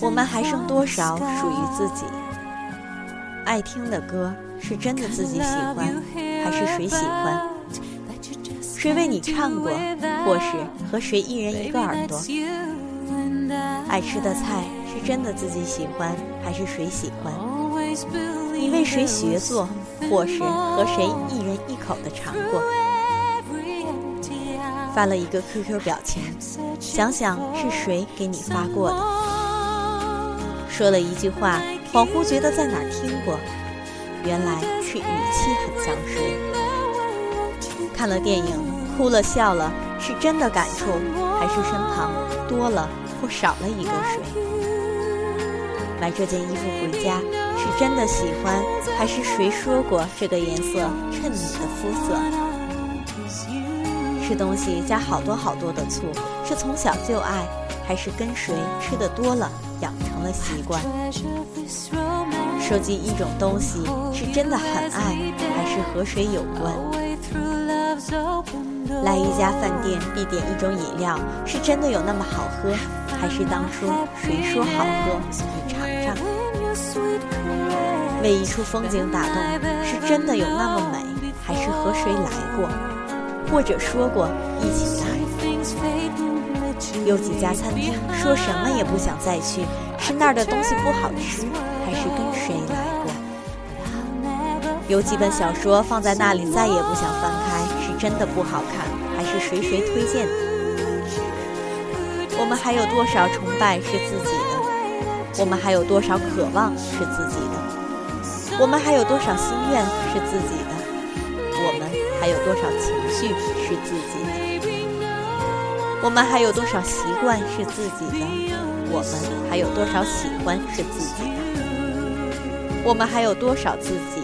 我们还剩多少属于自己？爱听的歌是真的自己喜欢，还是谁喜欢？谁为你唱过，或是和谁一人一个耳朵？爱吃的菜是真的自己喜欢，还是谁喜欢？你为谁学做，或是和谁一人一口的尝过？发了一个 QQ 表情，想想是谁给你发过的？说了一句话，恍惚觉得在哪儿听过，原来是语气很像谁？看了电影，哭了笑了，是真的感触，还是身旁多了或少了一个谁？买这件衣服回家，是真的喜欢，还是谁说过这个颜色衬你的肤色？吃东西加好多好多的醋，是从小就爱，还是跟谁吃的多了养成了习惯？收集一种东西，是真的很爱，还是和谁有关？来一家饭店必点一种饮料，是真的有那么好喝，还是当初谁说好喝你尝尝？为一处风景打动，是真的有那么美，还是和谁来过？或者说过一起来，有几家餐厅说什么也不想再去，是那儿的东西不好吃，还是跟谁来过？有几本小说放在那里再也不想翻开，是真的不好看，还是谁谁推荐的？我们还有多少崇拜是自己的？我们还有多少渴望是自己的？我们还有多少心愿是自己的？我们还有多少情绪是自己的？我们还有多少习惯是自己的？我们还有多少喜欢是自己的？我们还有多少自己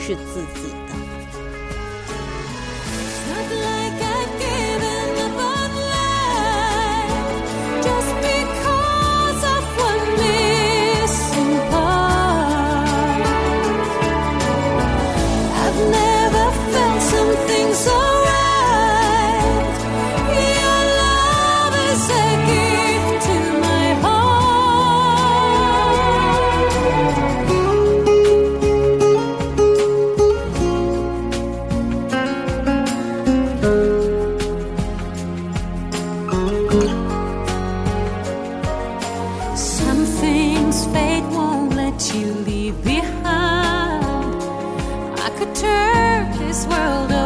是自己的？you